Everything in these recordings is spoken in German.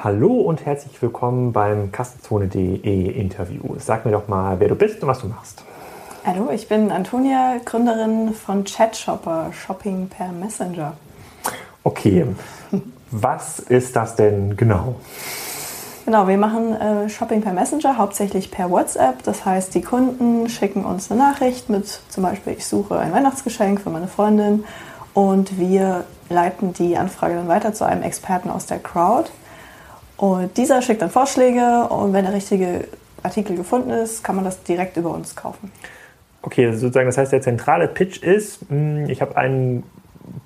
Hallo und herzlich willkommen beim Kassenzone.de Interview. Sag mir doch mal, wer du bist und was du machst. Hallo, ich bin Antonia, Gründerin von Chatshopper, Shopping per Messenger. Okay, was ist das denn genau? Genau, wir machen äh, Shopping per Messenger, hauptsächlich per WhatsApp. Das heißt, die Kunden schicken uns eine Nachricht mit zum Beispiel, ich suche ein Weihnachtsgeschenk für meine Freundin und wir leiten die Anfrage dann weiter zu einem Experten aus der Crowd. Und dieser schickt dann Vorschläge und wenn der richtige Artikel gefunden ist, kann man das direkt über uns kaufen. Okay, also sozusagen, das heißt, der zentrale Pitch ist, hm, ich habe einen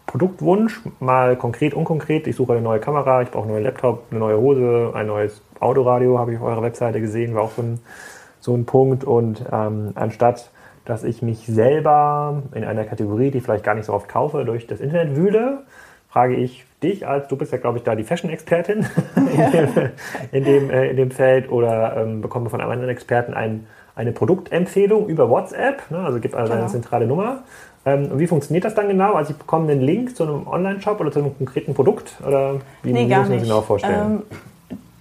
Produktwunsch, mal konkret, unkonkret. Ich suche eine neue Kamera, ich brauche einen neuen Laptop, eine neue Hose, ein neues Autoradio, habe ich auf eurer Webseite gesehen, war auch so ein, so ein Punkt. Und ähm, anstatt, dass ich mich selber in einer Kategorie, die ich vielleicht gar nicht so oft kaufe, durch das Internet wühle, frage ich dich als, du bist ja, glaube ich, da die Fashion-Expertin in, dem, in, dem, äh, in dem Feld oder ähm, bekomme von einem anderen Experten ein, eine Produktempfehlung über WhatsApp, ne, also gibt also genau. eine zentrale Nummer. Ähm, wie funktioniert das dann genau? Also ich bekomme einen Link zu einem Online-Shop oder zu einem konkreten Produkt oder wie nee, muss man sich genau vorstellen? Ähm,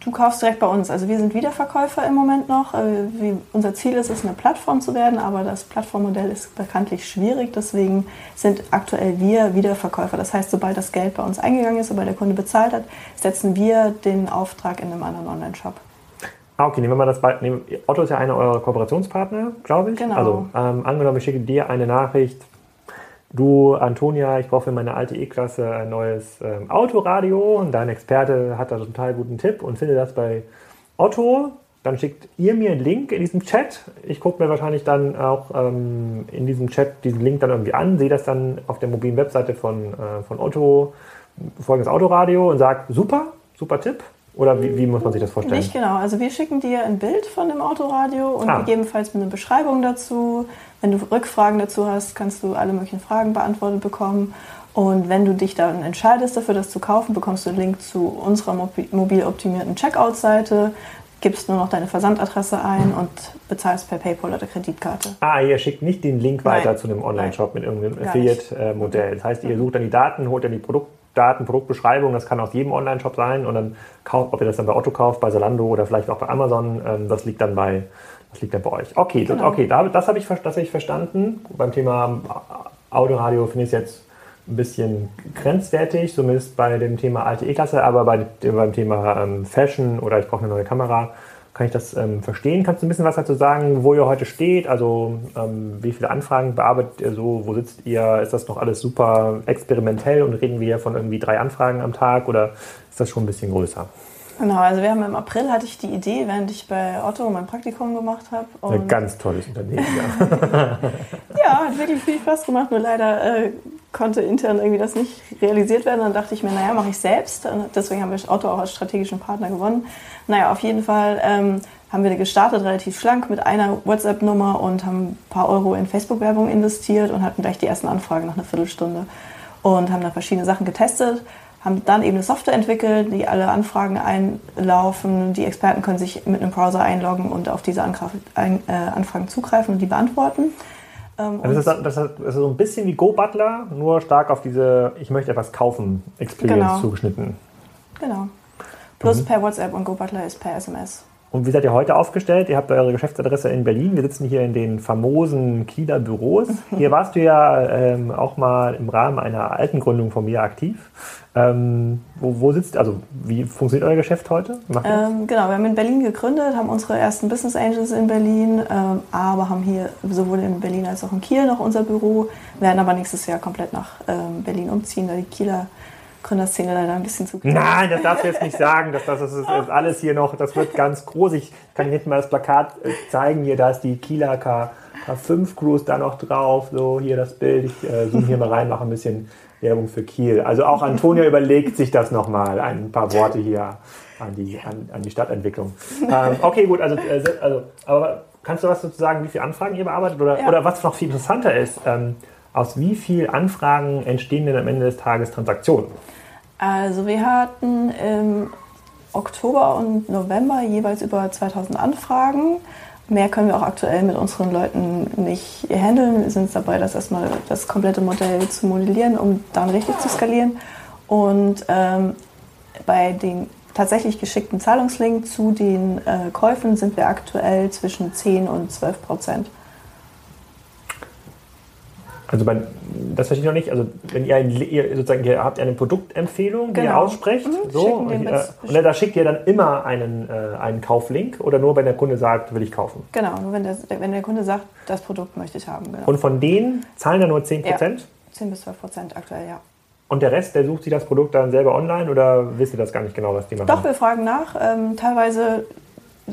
Du kaufst direkt bei uns. Also wir sind Wiederverkäufer im Moment noch. Äh, unser Ziel ist es, eine Plattform zu werden, aber das Plattformmodell ist bekanntlich schwierig. Deswegen sind aktuell wir Wiederverkäufer. Das heißt, sobald das Geld bei uns eingegangen ist, sobald der Kunde bezahlt hat, setzen wir den Auftrag in einem anderen Online-Shop. Ah, okay, nehmen wir mal das Beispiel. Otto ist ja einer eurer Kooperationspartner, glaube ich. Genau. Also ähm, angenommen, ich schicke dir eine Nachricht, Du, Antonia, ich brauche für meine alte E-Klasse ein neues ähm, Autoradio und dein Experte hat da einen total guten Tipp und finde das bei Otto. Dann schickt ihr mir einen Link in diesem Chat. Ich gucke mir wahrscheinlich dann auch ähm, in diesem Chat diesen Link dann irgendwie an, sehe das dann auf der mobilen Webseite von, äh, von Otto, folgendes Autoradio und sage, super, super Tipp. Oder wie, wie, muss man sich das vorstellen? Nicht genau. Also wir schicken dir ein Bild von dem Autoradio und ah. gegebenenfalls mit einer Beschreibung dazu. Wenn du Rückfragen dazu hast, kannst du alle möglichen Fragen beantwortet bekommen. Und wenn du dich dann entscheidest dafür, das zu kaufen, bekommst du einen Link zu unserer mobil optimierten Checkout-Seite, gibst nur noch deine Versandadresse ein und bezahlst per PayPal oder Kreditkarte. Ah, ihr schickt nicht den Link weiter Nein. zu einem Online-Shop mit irgendeinem Affiliate-Modell. Das heißt, ihr sucht dann die Daten, holt dann die Produkte Daten, Produktbeschreibung, das kann aus jedem Online-Shop sein und dann kauft, ob ihr das dann bei Otto kauft, bei Salando oder vielleicht auch bei Amazon, ähm, das liegt dann bei, das liegt dann bei euch. Okay, genau. okay, das habe ich, das hab ich verstanden. Beim Thema Autoradio finde ich es jetzt ein bisschen grenzwertig, zumindest bei dem Thema alte E-Klasse, aber bei, beim Thema ähm, Fashion oder ich brauche eine neue Kamera, kann ich das ähm, verstehen. Kannst du ein bisschen was dazu sagen, wo ihr heute steht? Also ähm, wie viele Anfragen bearbeitet ihr so? Wo sitzt ihr? Ist das noch alles super experimentell und reden wir von irgendwie drei Anfragen am Tag oder ist das schon ein bisschen größer? Genau, also wir haben im April hatte ich die Idee, während ich bei Otto mein Praktikum gemacht habe. Ein ganz tolles Unternehmen, ja. ja, hat wirklich viel Spaß gemacht, nur leider äh, konnte intern irgendwie das nicht realisiert werden. Dann dachte ich mir, naja, mache ich selbst. Und deswegen haben wir Otto auch als strategischen Partner gewonnen. Naja, auf jeden Fall ähm, haben wir gestartet, relativ schlank mit einer WhatsApp-Nummer und haben ein paar Euro in Facebook-Werbung investiert und hatten gleich die ersten Anfragen nach einer Viertelstunde. Und haben dann verschiedene Sachen getestet, haben dann eben eine Software entwickelt, die alle Anfragen einlaufen. Die Experten können sich mit einem Browser einloggen und auf diese äh, Anfragen zugreifen und die beantworten. Ähm, also das, ist, das ist so ein bisschen wie Go Butler, nur stark auf diese Ich möchte etwas kaufen Experience genau. zugeschnitten. Genau. Plus mhm. per WhatsApp und Go Butler ist per SMS. Und wie seid ihr heute aufgestellt? Ihr habt eure Geschäftsadresse in Berlin. Wir sitzen hier in den famosen Kieler Büros. Hier warst du ja ähm, auch mal im Rahmen einer alten Gründung von mir aktiv. Ähm, wo, wo, sitzt, also wie funktioniert euer Geschäft heute? Ähm, genau, wir haben in Berlin gegründet, haben unsere ersten Business Angels in Berlin, ähm, aber haben hier sowohl in Berlin als auch in Kiel noch unser Büro, werden aber nächstes Jahr komplett nach ähm, Berlin umziehen, da die Kieler Gründerszene leider ein bisschen zu klein. Nein, das darfst du jetzt nicht sagen. Das, das, das, ist, ist alles hier noch, das wird ganz groß. Ich kann hinten mal das Plakat äh, zeigen. Hier, da ist die Kieler K, K5 Cruise da noch drauf. So, hier das Bild. Ich äh, zoome hier mal rein, mache ein bisschen Werbung für Kiel. Also auch Antonia überlegt sich das nochmal. Ein paar Worte hier an die, an, an die Stadtentwicklung. Ähm, okay, gut. Also, äh, also, aber kannst du was dazu sagen, wie viele Anfragen ihr bearbeitet? Oder, ja. oder was noch viel interessanter ist, ähm, aus wie vielen Anfragen entstehen denn am Ende des Tages Transaktionen? Also wir hatten im Oktober und November jeweils über 2000 Anfragen. Mehr können wir auch aktuell mit unseren Leuten nicht handeln. Wir sind dabei, das erstmal das komplette Modell zu modellieren, um dann richtig zu skalieren. Und ähm, bei den tatsächlich geschickten Zahlungslink zu den äh, Käufen sind wir aktuell zwischen 10 und 12 Prozent. Also bei, das verstehe ich noch nicht. Also wenn ihr, ein, ihr sozusagen ihr habt eine Produktempfehlung, die genau. ihr aussprecht, mhm, so und, äh, und, da schickt ihr dann immer einen, äh, einen Kauflink oder nur wenn der Kunde sagt, will ich kaufen? Genau, nur wenn der, wenn der Kunde sagt, das Produkt möchte ich haben. Genau. Und von denen zahlen dann nur 10 Prozent? Ja, 10 bis 12 Prozent aktuell, ja. Und der Rest, der sucht sich das Produkt dann selber online oder wisst ihr das gar nicht genau, was die machen? Doch, wir fragen nach. Ähm, teilweise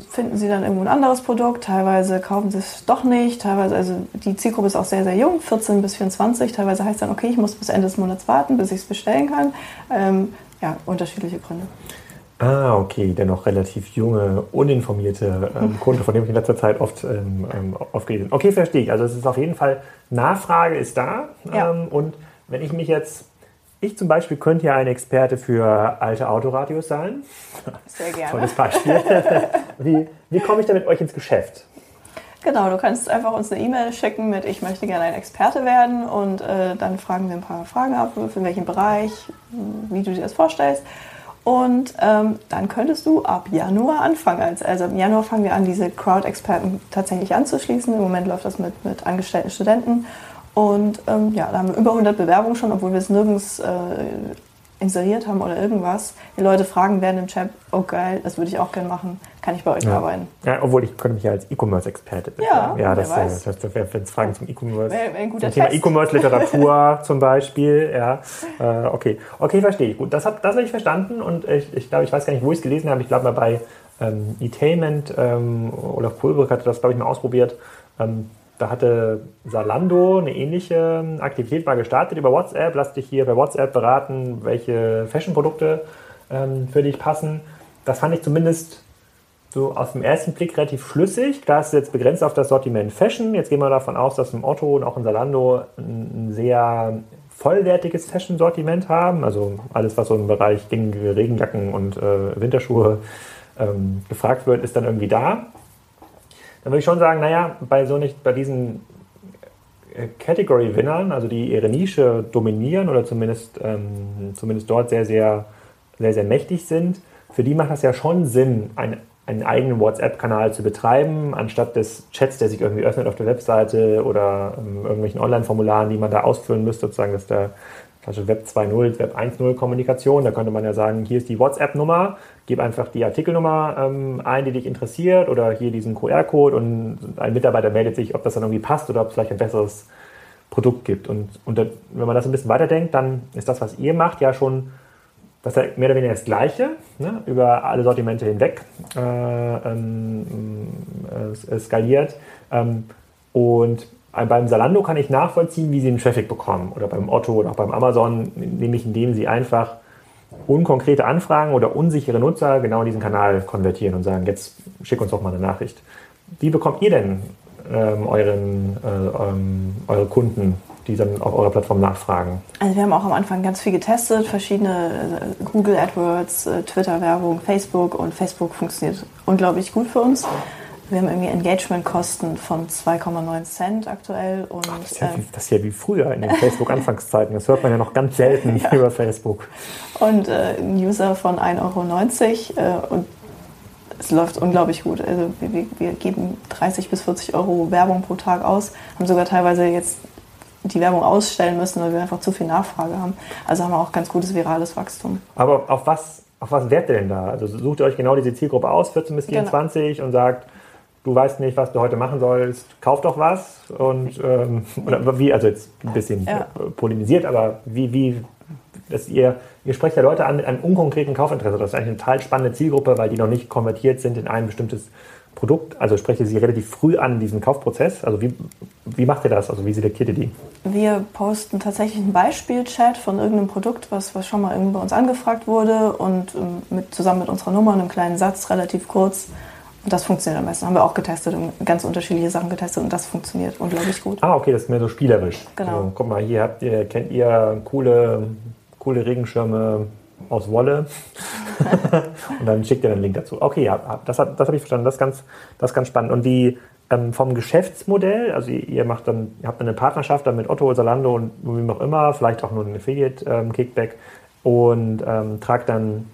finden sie dann irgendwo ein anderes Produkt, teilweise kaufen sie es doch nicht, teilweise, also die Zielgruppe ist auch sehr, sehr jung, 14 bis 24, teilweise heißt dann, okay, ich muss bis Ende des Monats warten, bis ich es bestellen kann. Ähm, ja, unterschiedliche Gründe. Ah, okay, der noch relativ junge, uninformierte ähm, Kunde, von dem ich in letzter Zeit oft ähm, ähm bin. Okay, verstehe ich. Also es ist auf jeden Fall, Nachfrage ist da. Ja. Ähm, und wenn ich mich jetzt ich zum Beispiel könnte ja ein Experte für alte Autoradios sein. Sehr gerne. Tolles Beispiel. wie, wie komme ich da mit euch ins Geschäft? Genau, du kannst einfach uns eine E-Mail schicken mit Ich möchte gerne ein Experte werden und äh, dann fragen wir ein paar Fragen ab, für welchen Bereich, wie du dir das vorstellst. Und ähm, dann könntest du ab Januar anfangen. Also, also im Januar fangen wir an, diese Crowd-Experten tatsächlich anzuschließen. Im Moment läuft das mit, mit angestellten Studenten. Und ähm, ja, da haben wir über 100 Bewerbungen schon, obwohl wir es nirgends äh, inseriert haben oder irgendwas. Die Leute fragen werden im Chat, oh geil, das würde ich auch gerne machen, kann ich bei euch ja. arbeiten? Ja, obwohl ich könnte mich ja als E-Commerce-Experte Ja, ja das, äh, das, das wäre jetzt Fragen zum E-Commerce. Zum Thema E-Commerce-Literatur zum Beispiel. Ja, äh, okay. Okay, verstehe ich. Gut, das habe das hab ich verstanden und ich, ich glaube, ich weiß gar nicht, wo ich es gelesen habe. Ich glaube mal bei ähm, E-Tainment, ähm, Olaf Pulbrück hatte das, glaube ich, mal ausprobiert. Ähm, da hatte Salando eine ähnliche Aktivität mal gestartet über WhatsApp. Lass dich hier bei WhatsApp beraten, welche Fashion-Produkte ähm, für dich passen. Das fand ich zumindest so aus dem ersten Blick relativ schlüssig. Da ist jetzt begrenzt auf das Sortiment Fashion. Jetzt gehen wir davon aus, dass im Otto und auch in Salando ein sehr vollwertiges Fashion-Sortiment haben. Also alles, was so im Bereich gängige Regenjacken und äh, Winterschuhe ähm, gefragt wird, ist dann irgendwie da dann würde ich schon sagen, naja, bei so nicht, bei diesen äh, Category-Winnern, also die ihre Nische dominieren oder zumindest, ähm, zumindest dort sehr, sehr, sehr, sehr mächtig sind, für die macht das ja schon Sinn, ein, einen eigenen WhatsApp-Kanal zu betreiben, anstatt des Chats, der sich irgendwie öffnet auf der Webseite oder ähm, irgendwelchen Online-Formularen, die man da ausfüllen müsste, sozusagen, dass der also Web 2.0, Web 1.0 Kommunikation. Da könnte man ja sagen, hier ist die WhatsApp-Nummer, gib einfach die Artikelnummer ähm, ein, die dich interessiert oder hier diesen QR-Code und ein Mitarbeiter meldet sich, ob das dann irgendwie passt oder ob es vielleicht ein besseres Produkt gibt. Und, und wenn man das ein bisschen weiterdenkt, dann ist das, was ihr macht, ja schon das ist mehr oder weniger das Gleiche, ne, über alle Sortimente hinweg äh, ähm, äh, skaliert. Ähm, und beim Salando kann ich nachvollziehen, wie sie den Traffic bekommen oder beim Otto oder auch beim Amazon, nämlich indem sie einfach unkonkrete Anfragen oder unsichere Nutzer genau in diesen Kanal konvertieren und sagen, jetzt schick uns doch mal eine Nachricht. Wie bekommt ihr denn ähm, euren, äh, ähm, eure Kunden, die dann auf eurer Plattform nachfragen? Also wir haben auch am Anfang ganz viel getestet, verschiedene äh, Google AdWords, äh, Twitter-Werbung, Facebook und Facebook funktioniert unglaublich gut für uns. Wir haben irgendwie Engagement-Kosten von 2,9 Cent aktuell. Und, Ach, das, ist ja wie, das, ist ja wie, früher in den Facebook-Anfangszeiten. Das hört man ja noch ganz selten ja. über Facebook. Und äh, ein User von 1,90 Euro äh, und es läuft unglaublich gut. Also wir, wir, geben 30 bis 40 Euro Werbung pro Tag aus, haben sogar teilweise jetzt die Werbung ausstellen müssen, weil wir einfach zu viel Nachfrage haben. Also haben wir auch ganz gutes virales Wachstum. Aber auf was, auf was wertet ihr denn da? Also sucht ihr euch genau diese Zielgruppe aus, 14 bis 24 genau. und sagt, du weißt nicht, was du heute machen sollst, kauf doch was. Und ähm, oder wie, also jetzt ein bisschen ja. polemisiert, aber wie, wie, dass ihr, ihr sprecht ja Leute an mit einem unkonkreten Kaufinteresse. Das ist eigentlich eine total spannende Zielgruppe, weil die noch nicht konvertiert sind in ein bestimmtes Produkt. Also sprecht ihr sie relativ früh an in diesem Kaufprozess. Also wie, wie macht ihr das? Also wie selektiert ihr die? Wir posten tatsächlich einen Beispielchat von irgendeinem Produkt, was, was schon mal irgendwie bei uns angefragt wurde und ähm, mit, zusammen mit unserer Nummer, einem kleinen Satz, relativ kurz und das funktioniert am besten. Haben wir auch getestet und ganz unterschiedliche Sachen getestet und das funktioniert unglaublich gut. Ah, okay, das ist mehr so spielerisch. Genau. So, guck mal, hier habt ihr, kennt ihr coole, coole Regenschirme aus Wolle und dann schickt ihr einen Link dazu. Okay, ja, das, das habe ich verstanden. Das ist ganz, das ist ganz spannend. Und die ähm, vom Geschäftsmodell, also ihr macht dann, ihr habt eine Partnerschaft dann mit Otto, Zalando und wem auch immer, vielleicht auch nur ein Affiliate-Kickback ähm, und ähm, tragt dann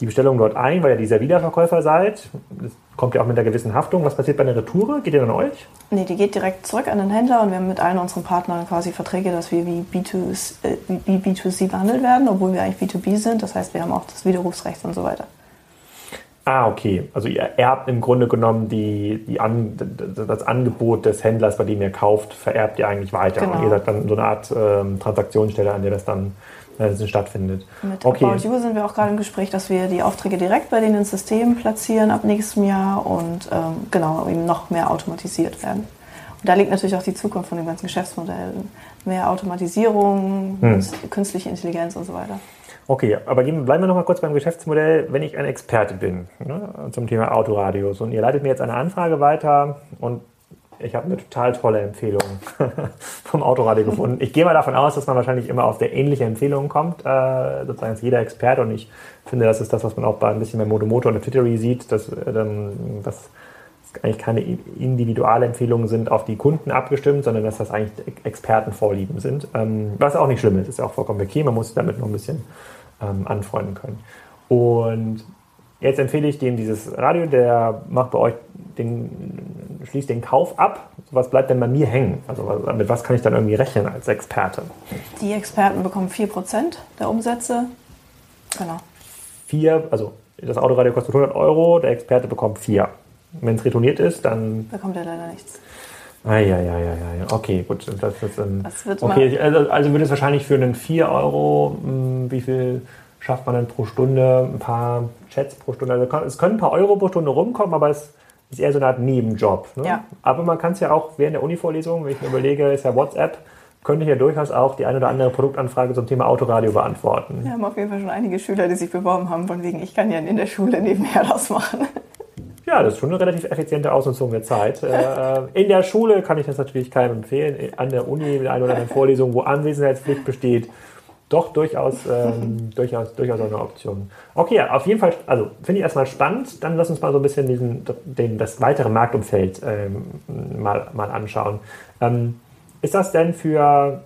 die Bestellung dort ein, weil ihr dieser Wiederverkäufer seid. Kommt ja auch mit einer gewissen Haftung. Was passiert bei einer Retoure? Geht die an euch? Nee, die geht direkt zurück an den Händler und wir haben mit allen unseren Partnern quasi Verträge, dass wir wie, B2, äh, wie B2C behandelt werden, obwohl wir eigentlich B2B sind. Das heißt, wir haben auch das Widerrufsrecht und so weiter. Ah, okay. Also ihr erbt im Grunde genommen die, die an, das Angebot des Händlers, bei dem ihr kauft, vererbt ihr eigentlich weiter. Genau. Und ihr seid dann so eine Art ähm, Transaktionsstelle, an der das dann äh, stattfindet. Mit okay. About You sind wir auch gerade im Gespräch, dass wir die Aufträge direkt bei denen ins System platzieren ab nächstem Jahr und ähm, genau eben noch mehr automatisiert werden. Und da liegt natürlich auch die Zukunft von dem ganzen Geschäftsmodell. Mehr Automatisierung, hm. künstliche Intelligenz und so weiter. Okay, aber bleiben wir noch mal kurz beim Geschäftsmodell. Wenn ich ein Experte bin ne, zum Thema Autoradios und ihr leitet mir jetzt eine Anfrage weiter und ich habe eine total tolle Empfehlung vom Autoradio gefunden. Ich gehe mal davon aus, dass man wahrscheinlich immer auf sehr ähnliche Empfehlungen kommt, äh, sozusagen als jeder Experte. Und ich finde, das ist das, was man auch bei ein bisschen bei Motomoto und Twittery sieht, dass, ähm, dass eigentlich keine Individualempfehlungen sind auf die Kunden abgestimmt, sondern dass das eigentlich Expertenvorlieben sind. Ähm, was auch nicht schlimm ist, ist ja auch vollkommen okay. Man muss sich damit noch ein bisschen ähm, anfreunden können. Und jetzt empfehle ich dem dieses Radio, der macht bei euch den, schließt den Kauf ab. Was bleibt denn bei mir hängen? Also mit was kann ich dann irgendwie rechnen als Experte? Die Experten bekommen 4% der Umsätze. Genau. Vier, also das Autoradio kostet 100 Euro, der Experte bekommt 4. Wenn es retourniert ist, dann... Bekommt er leider nichts. Ah, ja, ja, ja, ja, Okay, gut. Das, das, ähm, das okay, also, also würde es wahrscheinlich für einen 4 Euro, mh, hm, wie viel schafft man denn pro Stunde? Ein paar Chats pro Stunde. Also es können ein paar Euro pro Stunde rumkommen, aber es ist eher so eine Art Nebenjob. Ne? Ja. Aber man kann es ja auch während der Uni-Vorlesung, wenn ich mir überlege, ist ja WhatsApp, könnte ich ja durchaus auch die eine oder andere Produktanfrage zum Thema Autoradio beantworten. Wir haben auf jeden Fall schon einige Schüler, die sich beworben haben, von wegen, ich kann ja in der Schule nebenher das machen. Ja, das ist schon eine relativ effiziente Ausnutzung der Zeit. Äh, in der Schule kann ich das natürlich keinem empfehlen. An der Uni mit einer oder anderen Vorlesung, wo Anwesenheitspflicht besteht, doch durchaus, ähm, durchaus, durchaus eine Option. Okay, auf jeden Fall, also finde ich erstmal spannend. Dann lass uns mal so ein bisschen diesen, den, das weitere Marktumfeld ähm, mal, mal anschauen. Ähm, ist das denn für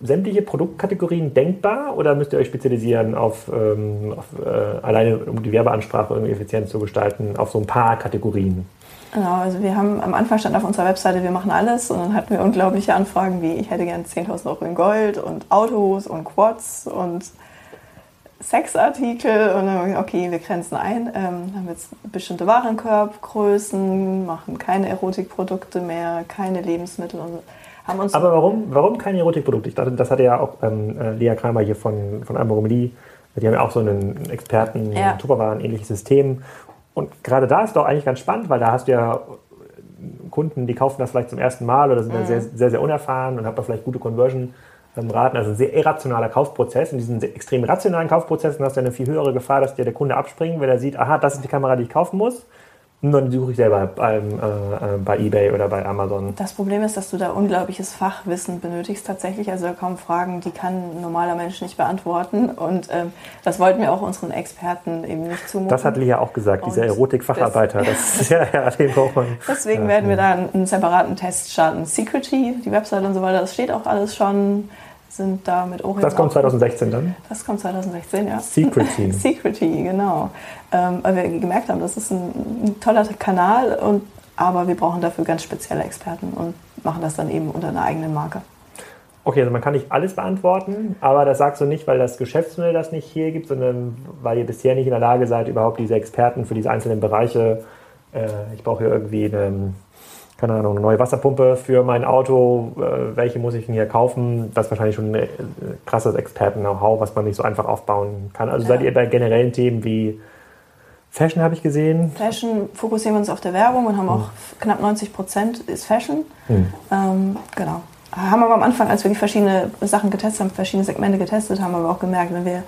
sämtliche Produktkategorien denkbar oder müsst ihr euch spezialisieren auf, ähm, auf äh, alleine um die Werbeansprache irgendwie effizient zu gestalten, auf so ein paar Kategorien? Genau, also wir haben am Anfang stand auf unserer Webseite, wir machen alles und dann hatten wir unglaubliche Anfragen wie ich hätte gerne 10.000 Euro in Gold und Autos und Quads und Sexartikel und dann okay, wir grenzen ein, ähm, haben jetzt bestimmte Warenkorbgrößen, machen keine Erotikprodukte mehr, keine Lebensmittel und haben uns. Aber warum, warum keine Erotikprodukte? Ich dachte, das hatte ja auch ähm, äh, Lea Kramer hier von, von Almoromeli. Die haben ja auch so einen Experten, ja. Tupperwaren, ähnliches System. Und gerade da ist doch eigentlich ganz spannend, weil da hast du ja Kunden, die kaufen das vielleicht zum ersten Mal oder sind mhm. sehr, sehr, sehr unerfahren und haben da vielleicht gute Conversion. Raten, also ein sehr irrationaler Kaufprozess. In diesen extrem rationalen Kaufprozessen hast du eine viel höhere Gefahr, dass dir der Kunde abspringt, wenn er sieht, aha, das ist die Kamera, die ich kaufen muss. Und dann suche ich selber beim, äh, äh, bei eBay oder bei Amazon. Das Problem ist, dass du da unglaubliches Fachwissen benötigst tatsächlich. Also da kommen Fragen, die kann ein normaler Mensch nicht beantworten. Und ähm, das wollten wir auch unseren Experten eben nicht zumuten. Das hat Lia auch gesagt, dieser Erotik-Facharbeiter. Das, ja, ja, den braucht man. Deswegen werden wir da einen separaten Test starten. Security, die Website und so weiter, das steht auch alles schon sind da mit Oreo. Das kommt 2016 dann? Das kommt 2016, ja. Secrety. Secrety, genau. Ähm, weil wir gemerkt haben, das ist ein, ein toller Kanal, und, aber wir brauchen dafür ganz spezielle Experten und machen das dann eben unter einer eigenen Marke. Okay, also man kann nicht alles beantworten, aber das sagst du nicht, weil das Geschäftsmodell das nicht hier gibt, sondern weil ihr bisher nicht in der Lage seid, überhaupt diese Experten für diese einzelnen Bereiche, äh, ich brauche hier irgendwie eine keine Ahnung, eine neue Wasserpumpe für mein Auto, äh, welche muss ich denn hier kaufen? Das ist wahrscheinlich schon ein äh, krasses Experten-Know-how, was man nicht so einfach aufbauen kann. Also ja. seid ihr bei generellen Themen wie Fashion, habe ich gesehen? Fashion fokussieren wir uns auf der Werbung und haben hm. auch knapp 90 Prozent ist Fashion. Hm. Ähm, genau. Haben aber am Anfang, als wir die verschiedenen Sachen getestet haben, verschiedene Segmente getestet haben, aber auch gemerkt, wenn wir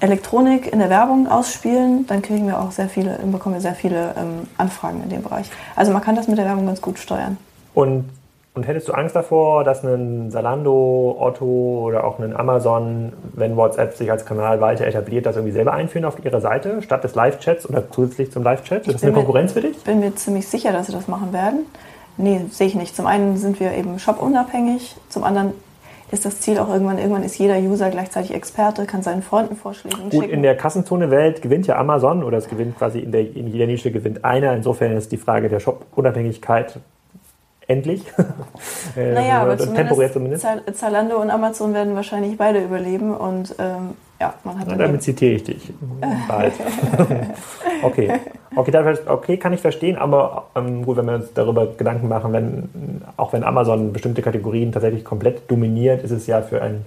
Elektronik in der Werbung ausspielen, dann kriegen wir auch sehr viele, bekommen wir sehr viele ähm, Anfragen in dem Bereich. Also man kann das mit der Werbung ganz gut steuern. Und, und hättest du Angst davor, dass ein Salando, Otto oder auch ein Amazon, wenn WhatsApp sich als Kanal weiter etabliert, das irgendwie selber einführen auf ihrer Seite, statt des Live-Chats oder zusätzlich zum Live-Chat? Ist das eine Konkurrenz mir, für dich? Ich bin mir ziemlich sicher, dass sie das machen werden. Nee, sehe ich nicht. Zum einen sind wir eben shop-unabhängig, zum anderen ist das Ziel auch irgendwann, irgendwann ist jeder User gleichzeitig Experte, kann seinen Freunden Vorschläge Gut, schicken. in der Kassenzone-Welt gewinnt ja Amazon oder es gewinnt quasi in, der, in jeder Nische gewinnt einer. Insofern ist die Frage der Shop-Unabhängigkeit endlich. Äh, naja, aber temporär zumindest. Zalando und Amazon werden wahrscheinlich beide überleben und ähm, ja, man hat. Na, damit zitiere ich dich. Bald. okay. Okay, okay, kann ich verstehen, aber ähm, gut, wenn wir uns darüber Gedanken machen, wenn, auch wenn Amazon bestimmte Kategorien tatsächlich komplett dominiert, ist es ja für einen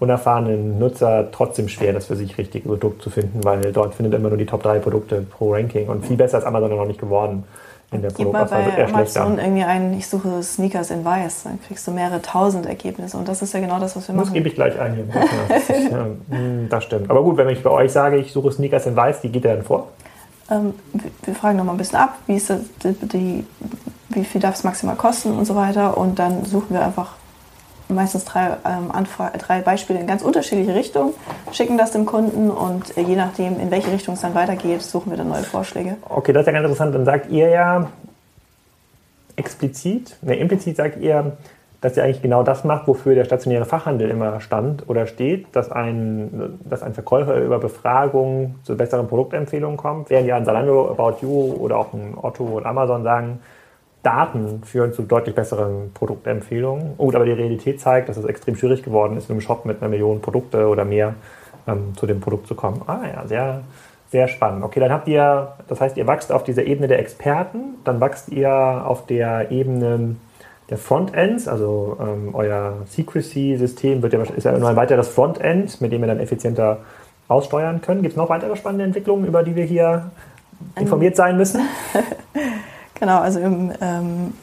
unerfahrenen Nutzer trotzdem schwer, das für sich richtige Produkt zu finden, weil dort findet immer nur die Top 3 Produkte pro Ranking und viel besser ist Amazon noch nicht geworden in der Gib mal bei Amazon irgendwie ein, ich suche Sneakers in Weiß, dann kriegst du mehrere tausend Ergebnisse und das ist ja genau das, was wir machen. Das gebe ich gleich ein hier. ja, hm, das stimmt. Aber gut, wenn ich bei euch sage, ich suche Sneakers in Weiß, wie geht der dann vor? Ähm, wir fragen nochmal ein bisschen ab, wie, ist das, die, die, wie viel darf es maximal kosten und so weiter und dann suchen wir einfach meistens drei, ähm, drei Beispiele in ganz unterschiedliche Richtungen, schicken das dem Kunden und äh, je nachdem, in welche Richtung es dann weitergeht, suchen wir dann neue Vorschläge. Okay, das ist ja ganz interessant. Dann sagt ihr ja explizit, ne, implizit sagt ihr, dass ihr eigentlich genau das macht, wofür der stationäre Fachhandel immer stand oder steht, dass ein, dass ein Verkäufer über Befragung zu besseren Produktempfehlungen kommt, während ja ein Zalando, About You oder auch ein Otto und Amazon sagen, Daten führen zu deutlich besseren Produktempfehlungen. Gut, aber die Realität zeigt, dass es extrem schwierig geworden ist, in einem Shop mit einer Million Produkte oder mehr ähm, zu dem Produkt zu kommen. Ah ja, sehr, sehr spannend. Okay, dann habt ihr, das heißt, ihr wächst auf dieser Ebene der Experten, dann wächst ihr auf der Ebene der Frontends, also ähm, euer Secrecy-System wird ja, ist ja immer weiter das Frontend, mit dem ihr dann effizienter aussteuern könnt. Gibt es noch weitere spannende Entwicklungen, über die wir hier informiert sein müssen? Genau, also im ähm,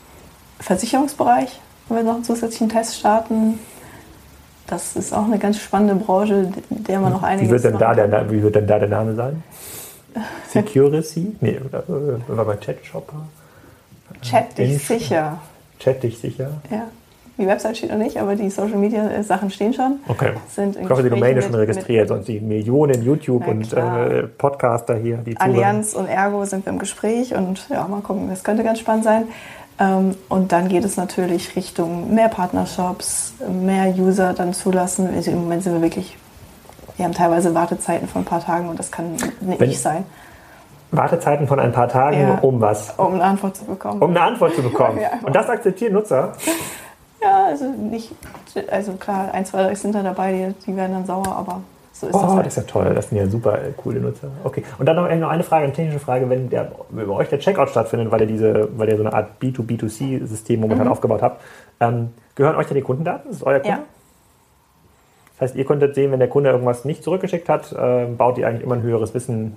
Versicherungsbereich wollen wir noch einen zusätzlichen Test starten. Das ist auch eine ganz spannende Branche, der man noch einiges... Wie wird denn, da der, wie wird denn da der Name sein? Security? nee, war bei Chat Shopper? Chat dich sicher. Chat dich sicher? Ja. Die Website steht noch nicht, aber die Social Media Sachen stehen schon. Okay. Sind ich hoffe, die Domain ist schon registriert, sonst die Millionen YouTube- und äh, Podcaster hier. Die Allianz und Ergo sind wir im Gespräch und ja, mal gucken, das könnte ganz spannend sein. Ähm, und dann geht es natürlich Richtung mehr Partnershops, mehr User dann zulassen. Also Im Moment sind wir wirklich, wir haben teilweise Wartezeiten von ein paar Tagen und das kann nicht Wenn, sein. Wartezeiten von ein paar Tagen, ja, um was? Um eine Antwort zu bekommen. Um eine Antwort zu bekommen. ja, und das akzeptieren Nutzer? Ja, also nicht, also klar, ein, zwei sind da dabei, die, die werden dann sauer, aber so ist oh, das. Halt. das ist ja toll, das sind ja super coole Nutzer. Okay, und dann noch eine Frage, eine technische Frage, wenn der, bei euch der Checkout stattfindet, weil ihr diese, weil ihr so eine Art B2B2C-System momentan mhm. aufgebaut habt, ähm, gehören euch dann die Kundendaten? Das ist euer Kunde? Ja. Das heißt, ihr könntet sehen, wenn der Kunde irgendwas nicht zurückgeschickt hat, äh, baut ihr eigentlich immer ein höheres Wissen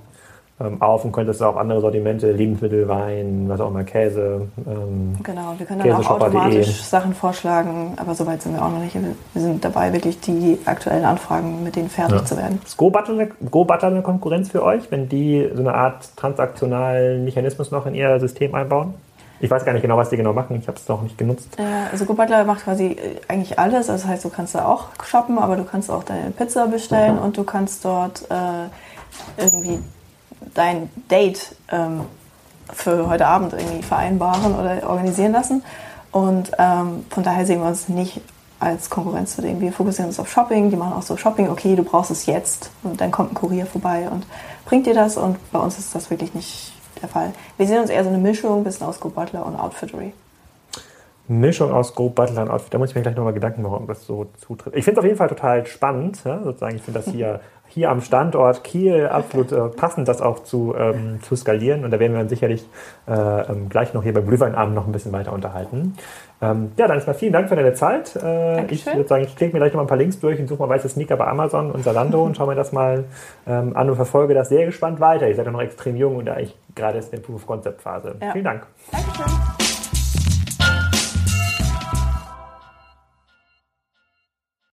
ähm, auf und könntest auch andere Sortimente, Lebensmittel, Wein, was auch immer, Käse. Ähm, genau, wir können dann auch automatisch Sachen vorschlagen, aber soweit sind wir auch noch nicht. Wir sind dabei, wirklich die aktuellen Anfragen mit denen fertig ja. zu werden. Ist GoButler Go eine Konkurrenz für euch, wenn die so eine Art transaktionalen Mechanismus noch in ihr System einbauen? Ich weiß gar nicht genau, was die genau machen. Ich habe es noch nicht genutzt. Ja, also GoButler macht quasi äh, eigentlich alles. Das heißt, du kannst da auch shoppen, aber du kannst auch deine Pizza bestellen mhm. und du kannst dort äh, irgendwie dein Date ähm, für heute Abend irgendwie vereinbaren oder organisieren lassen. Und ähm, von daher sehen wir uns nicht als Konkurrenz zu denen. Wir fokussieren uns auf Shopping, die machen auch so Shopping, okay, du brauchst es jetzt und dann kommt ein Kurier vorbei und bringt dir das und bei uns ist das wirklich nicht der Fall. Wir sehen uns eher so eine Mischung, ein bisschen aus Go Butler und Outfittery. Mischung aus Go Butler und Outfit, da muss ich mir gleich nochmal Gedanken machen, ob das so zutritt. Ich finde es auf jeden Fall total spannend, ja, sozusagen. Ich finde das hier hier am Standort Kiel absolut äh, passend, das auch zu, ähm, zu skalieren. Und da werden wir uns sicherlich äh, ähm, gleich noch hier beim Glühweinabend noch ein bisschen weiter unterhalten. Ähm, ja, dann erstmal vielen Dank für deine Zeit. Äh, ich würde sagen, ich klicke mir gleich noch mal ein paar Links durch und suche mal weiße Sneaker bei Amazon und Zalando und schaue mir das mal ähm, an und verfolge das sehr gespannt weiter. Ihr seid ja noch extrem jung und eigentlich gerade ist in der Proof of Concept Phase. Ja. Vielen Dank. Dankeschön.